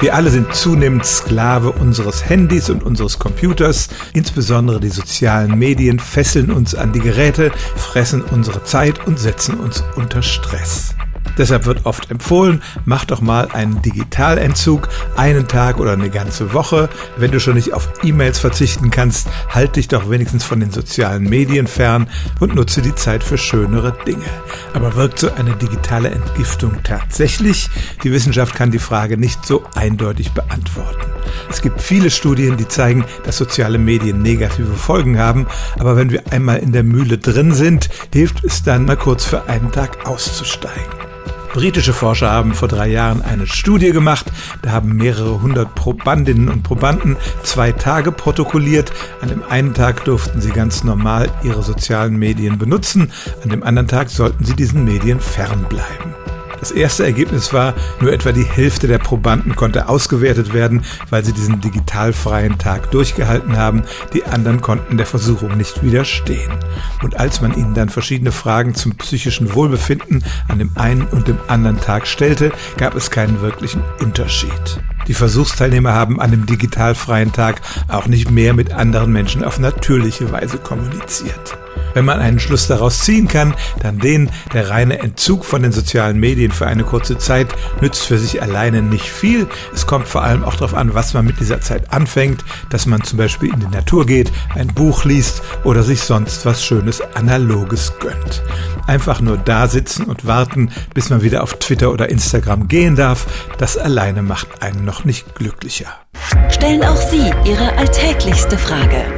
Wir alle sind zunehmend Sklave unseres Handys und unseres Computers. Insbesondere die sozialen Medien fesseln uns an die Geräte, fressen unsere Zeit und setzen uns unter Stress. Deshalb wird oft empfohlen, mach doch mal einen Digitalentzug, einen Tag oder eine ganze Woche. Wenn du schon nicht auf E-Mails verzichten kannst, halt dich doch wenigstens von den sozialen Medien fern und nutze die Zeit für schönere Dinge. Aber wirkt so eine digitale Entgiftung tatsächlich? Die Wissenschaft kann die Frage nicht so eindeutig beantworten. Es gibt viele Studien, die zeigen, dass soziale Medien negative Folgen haben, aber wenn wir einmal in der Mühle drin sind, hilft es dann mal kurz für einen Tag auszusteigen. Britische Forscher haben vor drei Jahren eine Studie gemacht. Da haben mehrere hundert Probandinnen und Probanden zwei Tage protokolliert. An dem einen Tag durften sie ganz normal ihre sozialen Medien benutzen, an dem anderen Tag sollten sie diesen Medien fernbleiben. Das erste Ergebnis war, nur etwa die Hälfte der Probanden konnte ausgewertet werden, weil sie diesen digitalfreien Tag durchgehalten haben. Die anderen konnten der Versuchung nicht widerstehen. Und als man ihnen dann verschiedene Fragen zum psychischen Wohlbefinden an dem einen und dem anderen Tag stellte, gab es keinen wirklichen Unterschied. Die Versuchsteilnehmer haben an dem digitalfreien Tag auch nicht mehr mit anderen Menschen auf natürliche Weise kommuniziert. Wenn man einen Schluss daraus ziehen kann, dann den, der reine Entzug von den sozialen Medien für eine kurze Zeit nützt für sich alleine nicht viel. Es kommt vor allem auch darauf an, was man mit dieser Zeit anfängt, dass man zum Beispiel in die Natur geht, ein Buch liest oder sich sonst was Schönes Analoges gönnt. Einfach nur da sitzen und warten, bis man wieder auf Twitter oder Instagram gehen darf, das alleine macht einen noch nicht glücklicher. Stellen auch Sie Ihre alltäglichste Frage